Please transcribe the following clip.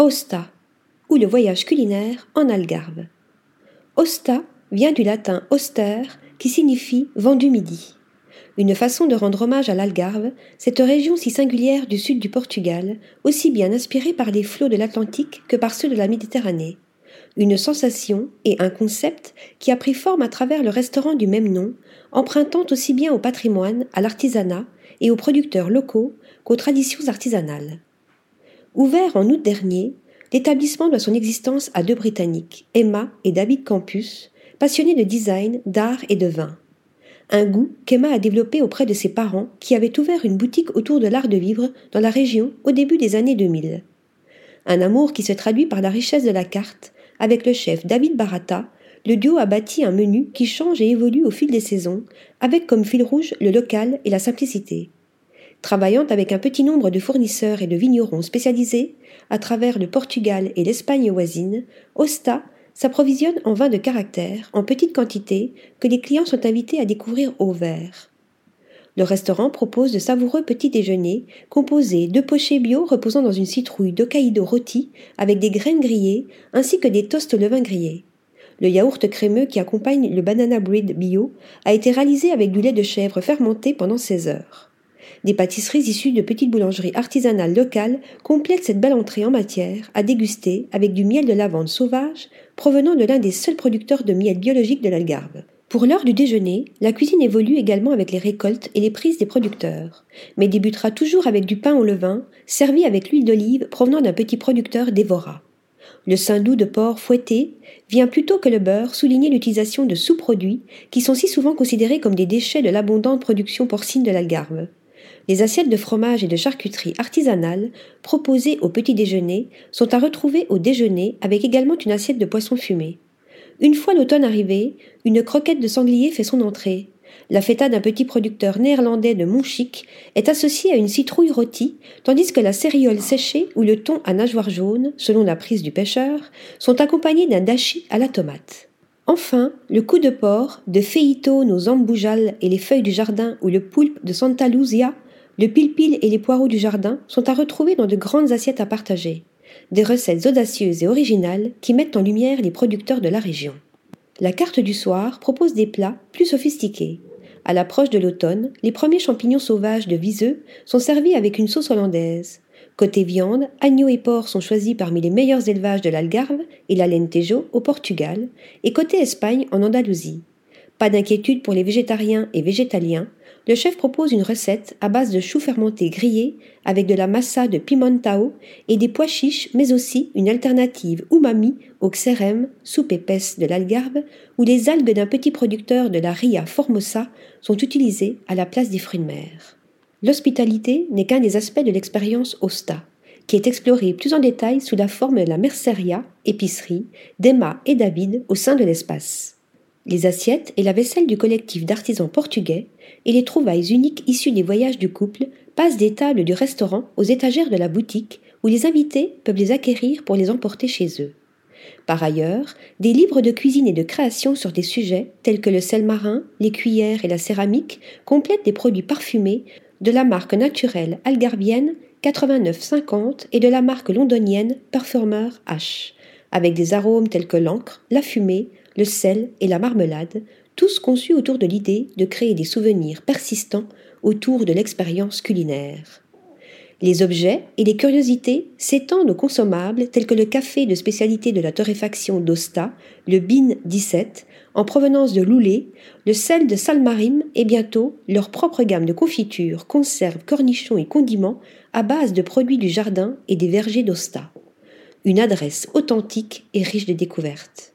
Osta, ou le voyage culinaire en Algarve. Osta vient du latin auster, qui signifie vent du midi. Une façon de rendre hommage à l'Algarve, cette région si singulière du sud du Portugal, aussi bien inspirée par les flots de l'Atlantique que par ceux de la Méditerranée. Une sensation et un concept qui a pris forme à travers le restaurant du même nom, empruntant aussi bien au patrimoine, à l'artisanat et aux producteurs locaux qu'aux traditions artisanales. Ouvert en août dernier, l'établissement doit son existence à deux Britanniques, Emma et David Campus, passionnés de design, d'art et de vin. Un goût qu'Emma a développé auprès de ses parents qui avaient ouvert une boutique autour de l'art de vivre dans la région au début des années 2000. Un amour qui se traduit par la richesse de la carte, avec le chef David Barata, le duo a bâti un menu qui change et évolue au fil des saisons, avec comme fil rouge le local et la simplicité. Travaillant avec un petit nombre de fournisseurs et de vignerons spécialisés, à travers le Portugal et l'Espagne voisine, Osta s'approvisionne en vin de caractère, en petite quantité, que les clients sont invités à découvrir au verre. Le restaurant propose de savoureux petits déjeuners composés de pochés bio reposant dans une citrouille d'Hokkaido rôti avec des graines grillées ainsi que des toasts levain grillé. Le yaourt crémeux qui accompagne le banana bread bio a été réalisé avec du lait de chèvre fermenté pendant 16 heures. Des pâtisseries issues de petites boulangeries artisanales locales complètent cette belle entrée en matière à déguster avec du miel de lavande sauvage provenant de l'un des seuls producteurs de miel biologique de l'Algarve. Pour l'heure du déjeuner, la cuisine évolue également avec les récoltes et les prises des producteurs, mais débutera toujours avec du pain au levain, servi avec l'huile d'olive provenant d'un petit producteur d'Evora. Le sein doux de porc fouetté vient plutôt que le beurre souligner l'utilisation de sous-produits qui sont si souvent considérés comme des déchets de l'abondante production porcine de l'Algarve. Les assiettes de fromage et de charcuterie artisanale proposées au petit déjeuner sont à retrouver au déjeuner avec également une assiette de poisson fumé. Une fois l'automne arrivé, une croquette de sanglier fait son entrée. La feta d'un petit producteur néerlandais de Montchic est associée à une citrouille rôtie, tandis que la céréole séchée ou le thon à nageoire jaune, selon la prise du pêcheur, sont accompagnés d'un dashi à la tomate. Enfin, le coup de porc, de Feito nos amboujales et les feuilles du jardin ou le poulpe de Santa Luzia le pile-pile et les poireaux du jardin sont à retrouver dans de grandes assiettes à partager. Des recettes audacieuses et originales qui mettent en lumière les producteurs de la région. La carte du soir propose des plats plus sophistiqués. À l'approche de l'automne, les premiers champignons sauvages de Viseux sont servis avec une sauce hollandaise. Côté viande, agneaux et porcs sont choisis parmi les meilleurs élevages de l'Algarve et l'Alentejo au Portugal, et côté Espagne en Andalousie. Pas d'inquiétude pour les végétariens et végétaliens, le chef propose une recette à base de choux fermentés grillés avec de la massa de pimentao et des pois chiches, mais aussi une alternative umami au xérem, soupe épaisse de l'Algarve, où les algues d'un petit producteur de la Ria Formosa sont utilisées à la place des fruits de mer. L'hospitalité n'est qu'un des aspects de l'expérience Osta, qui est explorée plus en détail sous la forme de la merceria, épicerie, d'Emma et David au sein de l'espace. Les assiettes et la vaisselle du collectif d'artisans portugais et les trouvailles uniques issues des voyages du couple passent des tables du restaurant aux étagères de la boutique où les invités peuvent les acquérir pour les emporter chez eux. Par ailleurs, des livres de cuisine et de création sur des sujets tels que le sel marin, les cuillères et la céramique complètent des produits parfumés de la marque naturelle algarvienne 8950 et de la marque londonienne Performer H, avec des arômes tels que l'encre, la fumée, le sel et la marmelade, tous conçus autour de l'idée de créer des souvenirs persistants autour de l'expérience culinaire. Les objets et les curiosités s'étendent aux consommables tels que le café de spécialité de la torréfaction d'Osta, le BIN 17, en provenance de Loulé, le sel de Salmarim et bientôt leur propre gamme de confitures, conserves, cornichons et condiments à base de produits du jardin et des vergers d'Osta. Une adresse authentique et riche de découvertes.